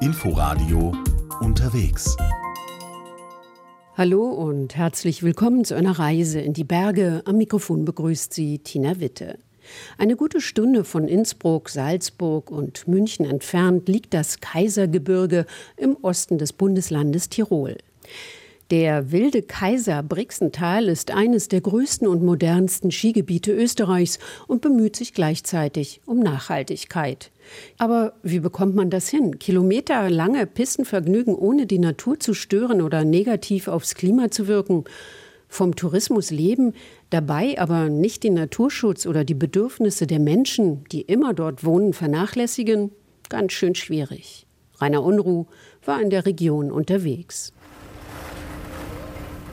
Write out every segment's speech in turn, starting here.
Inforadio unterwegs. Hallo und herzlich willkommen zu einer Reise in die Berge. Am Mikrofon begrüßt Sie Tina Witte. Eine gute Stunde von Innsbruck, Salzburg und München entfernt liegt das Kaisergebirge im Osten des Bundeslandes Tirol. Der wilde Kaiser Brixental ist eines der größten und modernsten Skigebiete Österreichs und bemüht sich gleichzeitig um Nachhaltigkeit. Aber wie bekommt man das hin? Kilometerlange Pistenvergnügen ohne die Natur zu stören oder negativ aufs Klima zu wirken? Vom Tourismus leben, dabei aber nicht den Naturschutz oder die Bedürfnisse der Menschen, die immer dort wohnen, vernachlässigen? Ganz schön schwierig. Rainer Unruh war in der Region unterwegs.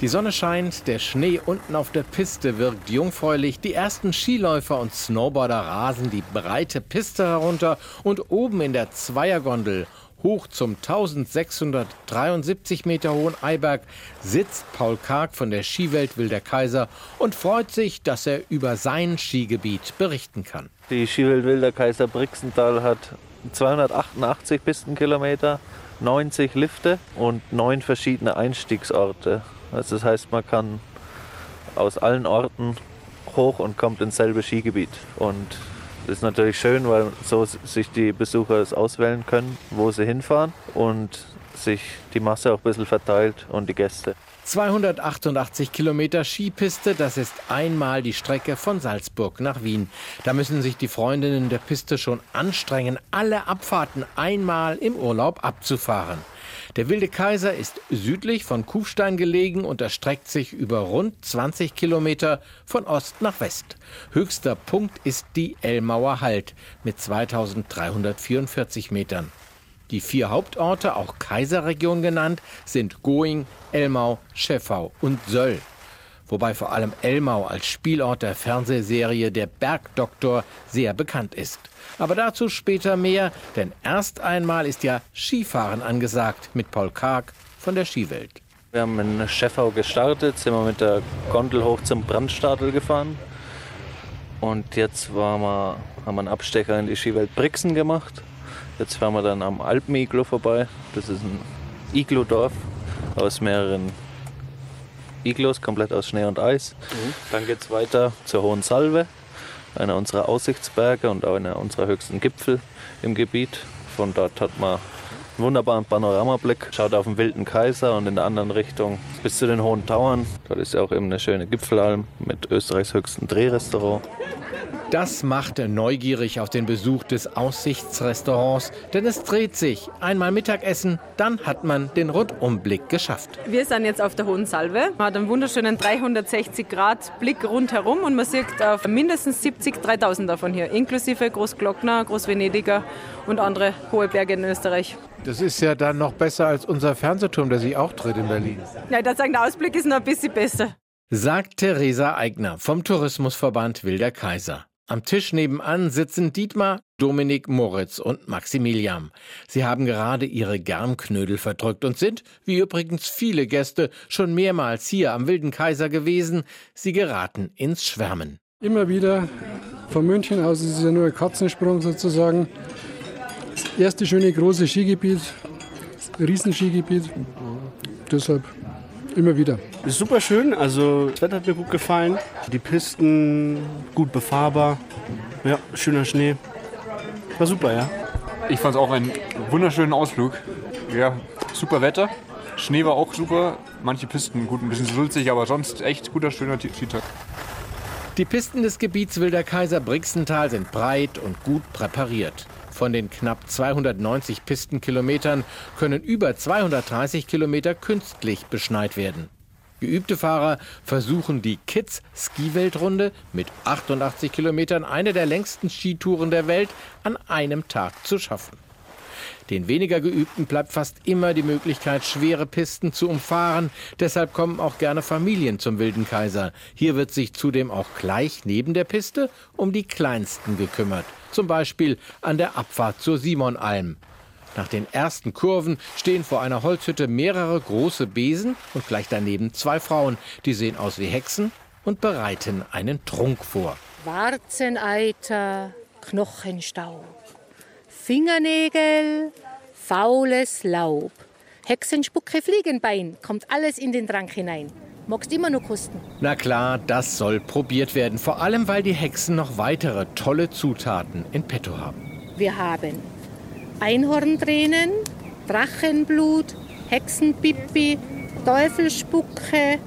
Die Sonne scheint, der Schnee unten auf der Piste wirkt jungfräulich, die ersten Skiläufer und Snowboarder rasen die breite Piste herunter und oben in der Zweiergondel hoch zum 1673 Meter hohen Eiberg sitzt Paul Karg von der Skiwelt Wilder Kaiser und freut sich, dass er über sein Skigebiet berichten kann. Die Skiwelt Wilder Kaiser Brixental hat 288 Pistenkilometer, 90 Lifte und neun verschiedene Einstiegsorte. Also das heißt, man kann aus allen Orten hoch und kommt ins selbe Skigebiet. Und das ist natürlich schön, weil so sich die Besucher es auswählen können, wo sie hinfahren und sich die Masse auch ein bisschen verteilt und die Gäste. 288 Kilometer Skipiste, das ist einmal die Strecke von Salzburg nach Wien. Da müssen sich die Freundinnen der Piste schon anstrengen, alle Abfahrten einmal im Urlaub abzufahren. Der Wilde Kaiser ist südlich von Kufstein gelegen und erstreckt sich über rund 20 Kilometer von Ost nach West. Höchster Punkt ist die Elmauer Halt mit 2344 Metern. Die vier Hauptorte, auch Kaiserregion genannt, sind Going, Elmau, Scheffau und Söll. Wobei vor allem Elmau als Spielort der Fernsehserie Der Bergdoktor sehr bekannt ist. Aber dazu später mehr, denn erst einmal ist ja Skifahren angesagt mit Paul Karg von der Skiwelt. Wir haben in Scheffau gestartet, sind wir mit der Gondel hoch zum Brandstadel gefahren. Und jetzt wir, haben wir einen Abstecher in die Skiwelt Brixen gemacht. Jetzt fahren wir dann am Alpen-Iglo vorbei. Das ist ein Iglo-Dorf aus mehreren Iglos, komplett aus Schnee und Eis. Mhm. Dann geht es weiter zur Hohen Salve einer unserer Aussichtsberge und auch einer unserer höchsten Gipfel im Gebiet. Von dort hat man einen wunderbaren Panoramablick, schaut auf den Wilden Kaiser und in der anderen Richtung bis zu den Hohen Tauern. Dort ist ja auch eben eine schöne Gipfelalm mit Österreichs höchsten Drehrestaurant. Das macht neugierig auf den Besuch des Aussichtsrestaurants, denn es dreht sich. Einmal Mittagessen, dann hat man den Rundumblick geschafft. Wir sind jetzt auf der Hohen Salve. Man hat einen wunderschönen 360 Grad Blick rundherum und man sieht auf mindestens 70, 3000 davon hier, inklusive Großglockner, Großvenediger und andere hohe Berge in Österreich. Das ist ja dann noch besser als unser Fernsehturm, der sich auch dreht in Berlin. Ja, ich sagen, der Ausblick ist noch ein bisschen besser. Sagt Theresa Eigner vom Tourismusverband Wilder Kaiser. Am Tisch nebenan sitzen Dietmar, Dominik, Moritz und Maximilian. Sie haben gerade ihre Germknödel verdrückt und sind, wie übrigens viele Gäste, schon mehrmals hier am Wilden Kaiser gewesen. Sie geraten ins Schwärmen. Immer wieder von München aus, es ist ja nur ein Katzensprung sozusagen. Das erste schöne große Skigebiet, Riesenskigebiet. Deshalb immer wieder. Ist super schön, also das Wetter hat mir gut gefallen. Die Pisten gut befahrbar. Ja, schöner Schnee. War super, ja. Ich fand es auch einen wunderschönen Ausflug. Ja, super Wetter. Schnee war auch super. Manche Pisten gut, ein bisschen sulzig, aber sonst echt guter, schöner Skitag. Die Pisten des Gebiets Wilder Kaiser Brixental sind breit und gut präpariert. Von den knapp 290 Pistenkilometern können über 230 Kilometer künstlich beschneit werden. Geübte Fahrer versuchen die Kids Skiweltrunde mit 88 Kilometern, eine der längsten Skitouren der Welt, an einem Tag zu schaffen. Den weniger Geübten bleibt fast immer die Möglichkeit, schwere Pisten zu umfahren. Deshalb kommen auch gerne Familien zum Wilden Kaiser. Hier wird sich zudem auch gleich neben der Piste um die Kleinsten gekümmert. Zum Beispiel an der Abfahrt zur Simonalm. Nach den ersten Kurven stehen vor einer Holzhütte mehrere große Besen und gleich daneben zwei Frauen. Die sehen aus wie Hexen und bereiten einen Trunk vor. Warzeneiter, Knochenstaub, Fingernägel, faules Laub. Hexenspucke, Fliegenbein, kommt alles in den Trank hinein. Magst immer nur kosten. Na klar, das soll probiert werden. Vor allem, weil die Hexen noch weitere tolle Zutaten in petto haben. Wir haben Einhorntränen, Drachenblut, Hexenpipi, Teufelspucke,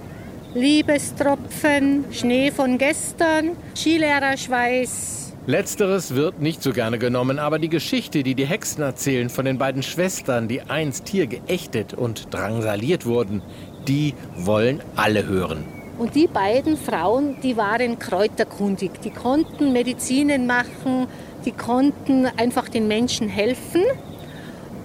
Liebestropfen, Schnee von gestern, Skilehrerschweiß. Letzteres wird nicht so gerne genommen, aber die Geschichte, die die Hexen erzählen von den beiden Schwestern, die einst hier geächtet und drangsaliert wurden, die wollen alle hören. Und die beiden Frauen, die waren kräuterkundig. Die konnten Medizinen machen, die konnten einfach den Menschen helfen.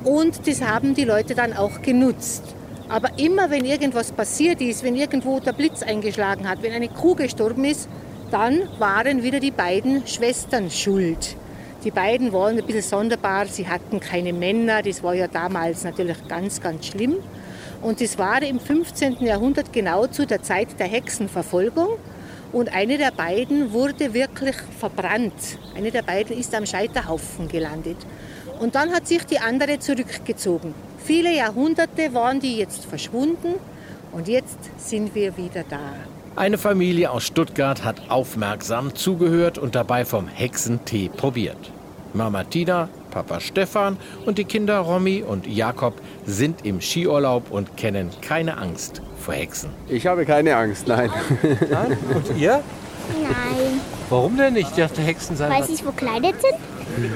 Und das haben die Leute dann auch genutzt. Aber immer wenn irgendwas passiert ist, wenn irgendwo der Blitz eingeschlagen hat, wenn eine Kuh gestorben ist, dann waren wieder die beiden Schwestern schuld. Die beiden waren ein bisschen sonderbar, sie hatten keine Männer, das war ja damals natürlich ganz, ganz schlimm. Und das war im 15. Jahrhundert genau zu der Zeit der Hexenverfolgung. Und eine der beiden wurde wirklich verbrannt. Eine der beiden ist am Scheiterhaufen gelandet. Und dann hat sich die andere zurückgezogen. Viele Jahrhunderte waren die jetzt verschwunden und jetzt sind wir wieder da. Eine Familie aus Stuttgart hat aufmerksam zugehört und dabei vom Hexentee probiert. Mama Tina, Papa Stefan und die Kinder Romy und Jakob sind im Skiurlaub und kennen keine Angst vor Hexen. Ich habe keine Angst, nein. nein? Und ihr? Nein. Warum denn nicht? Ich dachte, Hexen seien. Weil sie verkleidet sind?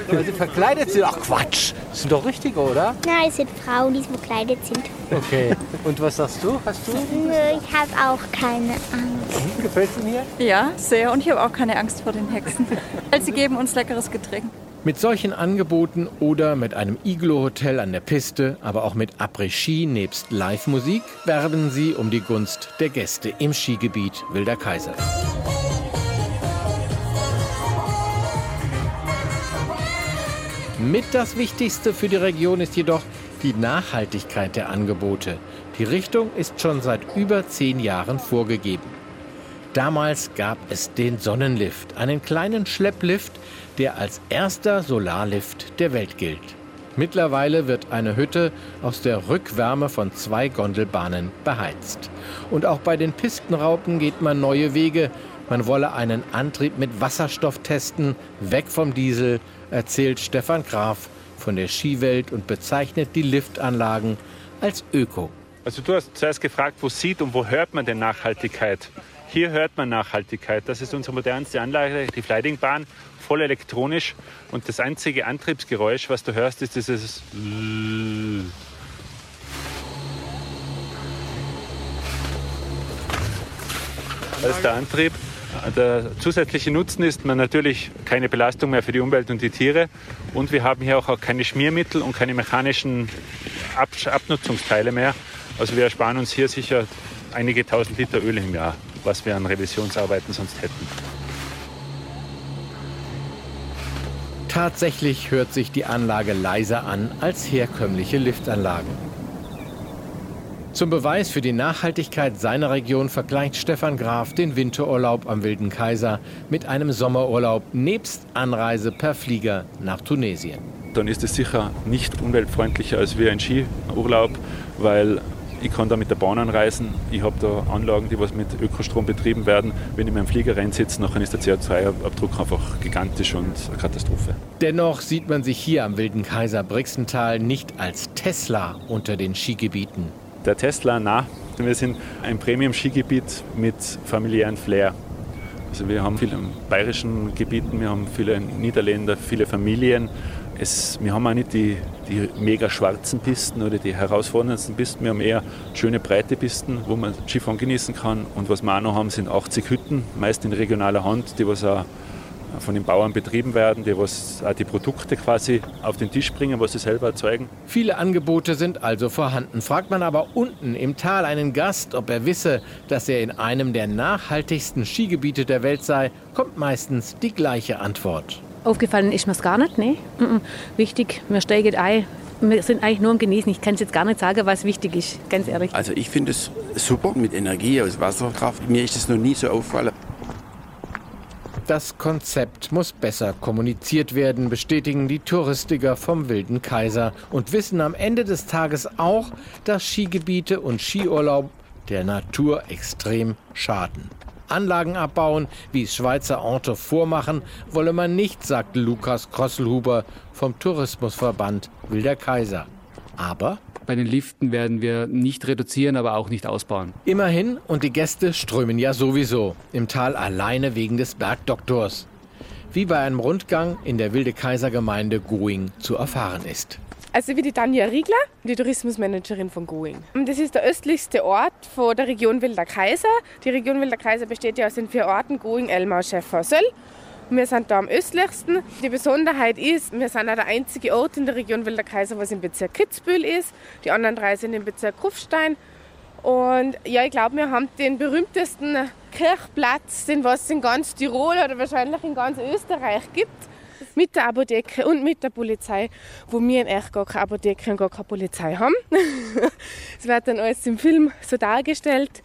Weil sie verkleidet sind? Ach Quatsch! Das sind doch richtige, oder? Nein, es sind Frauen, die verkleidet sind. Okay. Und was sagst du? Hast du? Nö, ich habe auch keine Angst. Gefällt es dir hier? Ja, sehr. Und ich habe auch keine Angst vor den Hexen. Weil sie geben uns leckeres Getränk. Mit solchen Angeboten oder mit einem Iglo-Hotel an der Piste, aber auch mit Après-Ski nebst Live-Musik werben sie um die Gunst der Gäste im Skigebiet Wilder Kaiser. Mit das Wichtigste für die Region ist jedoch die Nachhaltigkeit der Angebote. Die Richtung ist schon seit über zehn Jahren vorgegeben. Damals gab es den Sonnenlift, einen kleinen Schlepplift, der als erster Solarlift der Welt gilt. Mittlerweile wird eine Hütte aus der Rückwärme von zwei Gondelbahnen beheizt. Und auch bei den Pistenraupen geht man neue Wege. Man wolle einen Antrieb mit Wasserstoff testen, weg vom Diesel, erzählt Stefan Graf von der Skiwelt und bezeichnet die Liftanlagen als Öko. Also du hast zuerst gefragt, wo sieht und wo hört man denn Nachhaltigkeit? Hier hört man Nachhaltigkeit. Das ist unsere modernste Anlage, die Fleidingbahn voll elektronisch und das einzige Antriebsgeräusch, was du hörst, ist dieses Das ist der Antrieb. Der zusätzliche Nutzen ist man natürlich keine Belastung mehr für die Umwelt und die Tiere. Und wir haben hier auch keine Schmiermittel und keine mechanischen Ab Abnutzungsteile mehr. Also wir ersparen uns hier sicher einige tausend Liter Öl im Jahr, was wir an Revisionsarbeiten sonst hätten. Tatsächlich hört sich die Anlage leiser an als herkömmliche Liftanlagen. Zum Beweis für die Nachhaltigkeit seiner Region vergleicht Stefan Graf den Winterurlaub am Wilden Kaiser mit einem Sommerurlaub nebst Anreise per Flieger nach Tunesien. Dann ist es sicher nicht umweltfreundlicher als wie ein Skiurlaub, weil ich kann da mit der Bahn anreisen. Ich habe da Anlagen, die was mit Ökostrom betrieben werden. Wenn ich in meinem Flieger reinsitze, dann ist der CO2-Abdruck einfach gigantisch und eine Katastrophe. Dennoch sieht man sich hier am Wilden Kaiser Brixental nicht als Tesla unter den Skigebieten. Der Tesla, na, wir sind ein Premium-Skigebiet mit familiären Flair. Also wir haben viele bayerischen Gebieten, wir haben viele Niederländer, viele Familien es, wir haben auch nicht die, die mega schwarzen Pisten oder die herausforderndsten Pisten. Wir haben eher schöne breite Pisten, wo man Skifahren genießen kann. Und was wir auch noch haben, sind 80 Hütten, meist in regionaler Hand, die was auch von den Bauern betrieben werden, die was auch die Produkte quasi auf den Tisch bringen, was sie selber erzeugen. Viele Angebote sind also vorhanden. Fragt man aber unten im Tal einen Gast, ob er wisse, dass er in einem der nachhaltigsten Skigebiete der Welt sei, kommt meistens die gleiche Antwort. Aufgefallen ist mir es gar nicht, ne? Wichtig, wir steigen ein. Wir sind eigentlich nur am Genießen. Ich kann es jetzt gar nicht sagen, was wichtig ist, ganz ehrlich. Also ich finde es super mit Energie aus Wasserkraft. Mir ist es noch nie so auffallen. Das Konzept muss besser kommuniziert werden, bestätigen die Touristiker vom Wilden Kaiser und wissen am Ende des Tages auch, dass Skigebiete und Skiurlaub der Natur extrem schaden. Anlagen abbauen, wie es Schweizer Orte vormachen, wolle man nicht, sagt Lukas Krosselhuber vom Tourismusverband Wilder Kaiser. Aber bei den Liften werden wir nicht reduzieren, aber auch nicht ausbauen. Immerhin, und die Gäste strömen ja sowieso im Tal alleine wegen des Bergdoktors. Wie bei einem Rundgang in der Wilde Kaiser Gemeinde Going zu erfahren ist. Also wie die Tanja Riegler, die Tourismusmanagerin von Going. Das ist der östlichste Ort von der Region Wilder Kaiser. Die Region Wilder Kaiser besteht ja aus den vier Orten Going, Elmau, Schäfer, Söll. Wir sind da am östlichsten. Die Besonderheit ist, wir sind auch der einzige Ort in der Region Wilder Kaiser, was im Bezirk Kitzbühel ist. Die anderen drei sind im Bezirk Kufstein. Und ja, ich glaube, wir haben den berühmtesten Kirchplatz, den was in ganz Tirol oder wahrscheinlich in ganz Österreich gibt. Mit der Apotheke und mit der Polizei, wo wir in echt gar keine Apotheke und gar keine Polizei haben. Es wird dann alles im Film so dargestellt.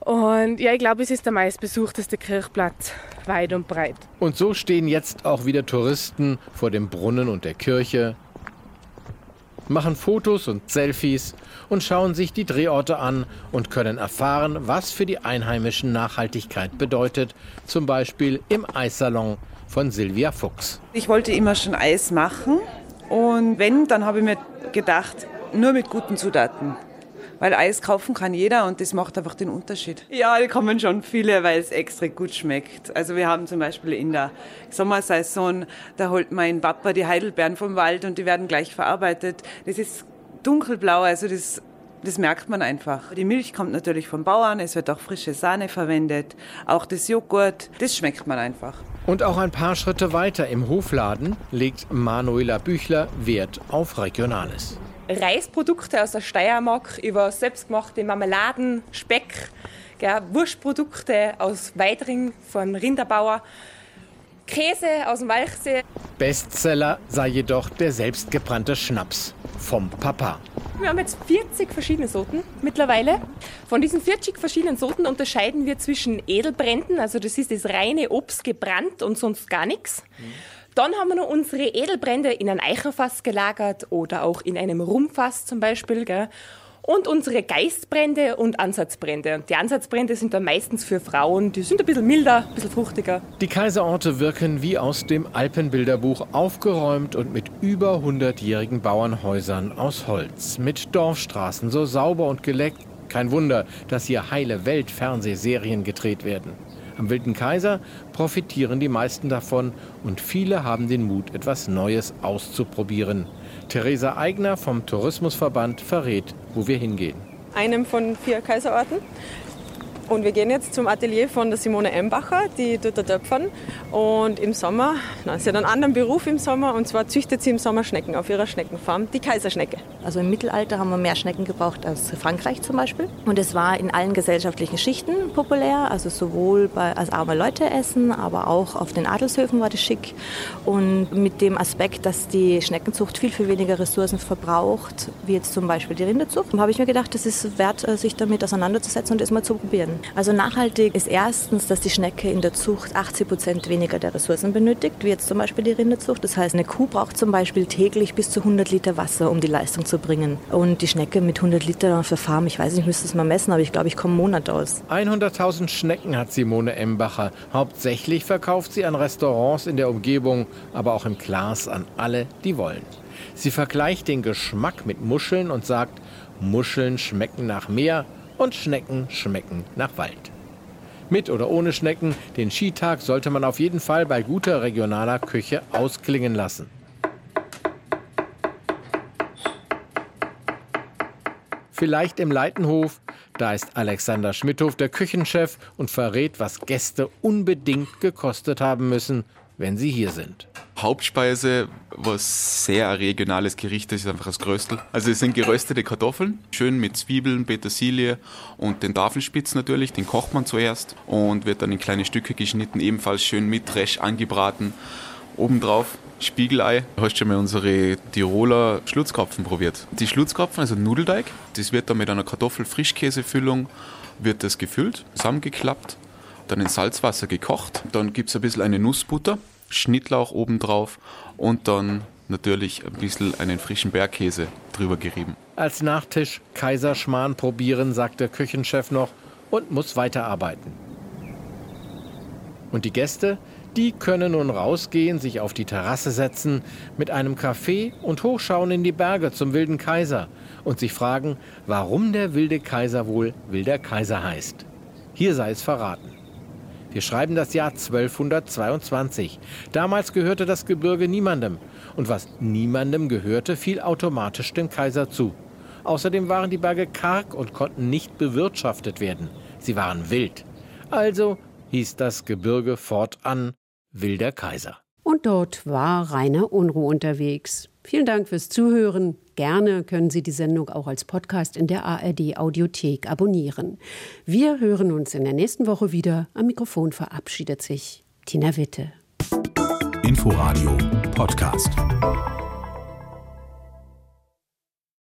Und ja, ich glaube, es ist der meistbesuchteste Kirchplatz, weit und breit. Und so stehen jetzt auch wieder Touristen vor dem Brunnen und der Kirche, machen Fotos und Selfies und schauen sich die Drehorte an und können erfahren, was für die Einheimischen Nachhaltigkeit bedeutet, zum Beispiel im Eissalon von Silvia Fuchs. Ich wollte immer schon Eis machen und wenn, dann habe ich mir gedacht, nur mit guten Zutaten weil Eis kaufen kann jeder und das macht einfach den Unterschied. Ja, da kommen schon viele, weil es extra gut schmeckt. Also wir haben zum Beispiel in der Sommersaison, da holt mein Papa die Heidelbeeren vom Wald und die werden gleich verarbeitet. Das ist dunkelblau, also das das merkt man einfach. Die Milch kommt natürlich vom Bauern, es wird auch frische Sahne verwendet, auch das Joghurt, das schmeckt man einfach. Und auch ein paar Schritte weiter im Hofladen legt Manuela Büchler Wert auf Regionales. Reisprodukte aus der Steiermark über selbstgemachte Marmeladen, Speck, gell, Wurstprodukte aus Weidring von Rinderbauer, Käse aus dem Walchsee. Bestseller sei jedoch der selbstgebrannte Schnaps vom Papa. Wir haben jetzt 40 verschiedene Sorten mittlerweile. Von diesen 40 verschiedenen Sorten unterscheiden wir zwischen Edelbränden, also das ist das reine Obst gebrannt und sonst gar nichts. Mhm dann haben wir noch unsere Edelbrände in ein Eichenfass gelagert oder auch in einem Rumfass zum Beispiel. Gell? Und unsere Geistbrände und Ansatzbrände. Die Ansatzbrände sind dann meistens für Frauen, die sind ein bisschen milder, ein bisschen fruchtiger. Die Kaiserorte wirken wie aus dem Alpenbilderbuch aufgeräumt und mit über 100-jährigen Bauernhäusern aus Holz. Mit Dorfstraßen so sauber und geleckt. Kein Wunder, dass hier heile Weltfernsehserien gedreht werden. Am Wilden Kaiser profitieren die meisten davon und viele haben den Mut, etwas Neues auszuprobieren. Theresa Eigner vom Tourismusverband verrät, wo wir hingehen. Einem von vier Kaiserorten. Und wir gehen jetzt zum Atelier von der Simone Embacher, die tut da töpfern. Und im Sommer, na, sie hat einen anderen Beruf im Sommer, und zwar züchtet sie im Sommer Schnecken auf ihrer Schneckenfarm, die Kaiserschnecke. Also im Mittelalter haben wir mehr Schnecken gebraucht als Frankreich zum Beispiel. Und es war in allen gesellschaftlichen Schichten populär, also sowohl bei, als arme Leute essen, aber auch auf den Adelshöfen war das schick. Und mit dem Aspekt, dass die Schneckenzucht viel, viel weniger Ressourcen verbraucht, wie jetzt zum Beispiel die Rinderzucht, habe ich mir gedacht, es ist wert, sich damit auseinanderzusetzen und das mal zu probieren. Also nachhaltig ist erstens, dass die Schnecke in der Zucht 80 Prozent weniger der Ressourcen benötigt, wie jetzt zum Beispiel die Rinderzucht. Das heißt, eine Kuh braucht zum Beispiel täglich bis zu 100 Liter Wasser, um die Leistung zu bringen. Und die Schnecke mit 100 Liter für Farm, ich weiß nicht, ich müsste es mal messen, aber ich glaube, ich komme einen Monat aus. 100.000 Schnecken hat Simone Embacher. Hauptsächlich verkauft sie an Restaurants in der Umgebung, aber auch im Glas an alle, die wollen. Sie vergleicht den Geschmack mit Muscheln und sagt, Muscheln schmecken nach Meer, und Schnecken schmecken nach Wald. Mit oder ohne Schnecken, den Skitag sollte man auf jeden Fall bei guter regionaler Küche ausklingen lassen. Vielleicht im Leitenhof, da ist Alexander Schmidhof der Küchenchef und verrät, was Gäste unbedingt gekostet haben müssen, wenn sie hier sind. Hauptspeise, was sehr regionales Gericht ist, ist einfach das Gröstel. Also es sind geröstete Kartoffeln, schön mit Zwiebeln, Petersilie und den Tafelspitz natürlich, den kocht man zuerst und wird dann in kleine Stücke geschnitten, ebenfalls schön mit Resch angebraten. Obendrauf Spiegelei. Du hast schon mal unsere Tiroler Schlutzkopfen probiert. Die Schlutzkopfen, also Nudelteig, das wird dann mit einer Kartoffel-Frischkäsefüllung wird das gefüllt, zusammengeklappt dann in Salzwasser gekocht. Dann gibt es ein bisschen eine Nussbutter, Schnittlauch obendrauf und dann natürlich ein bisschen einen frischen Bergkäse drüber gerieben. Als Nachtisch Kaiserschmarrn probieren, sagt der Küchenchef noch und muss weiterarbeiten. Und die Gäste, die können nun rausgehen, sich auf die Terrasse setzen, mit einem Kaffee und hochschauen in die Berge zum Wilden Kaiser und sich fragen, warum der Wilde Kaiser wohl Wilder Kaiser heißt. Hier sei es verraten. Wir schreiben das Jahr 1222. Damals gehörte das Gebirge niemandem. Und was niemandem gehörte, fiel automatisch dem Kaiser zu. Außerdem waren die Berge karg und konnten nicht bewirtschaftet werden. Sie waren wild. Also hieß das Gebirge fortan Wilder Kaiser. Und dort war Rainer Unruh unterwegs. Vielen Dank fürs Zuhören. Gerne können Sie die Sendung auch als Podcast in der ARD Audiothek abonnieren. Wir hören uns in der nächsten Woche wieder. Am Mikrofon verabschiedet sich Tina Witte. Inforadio Podcast.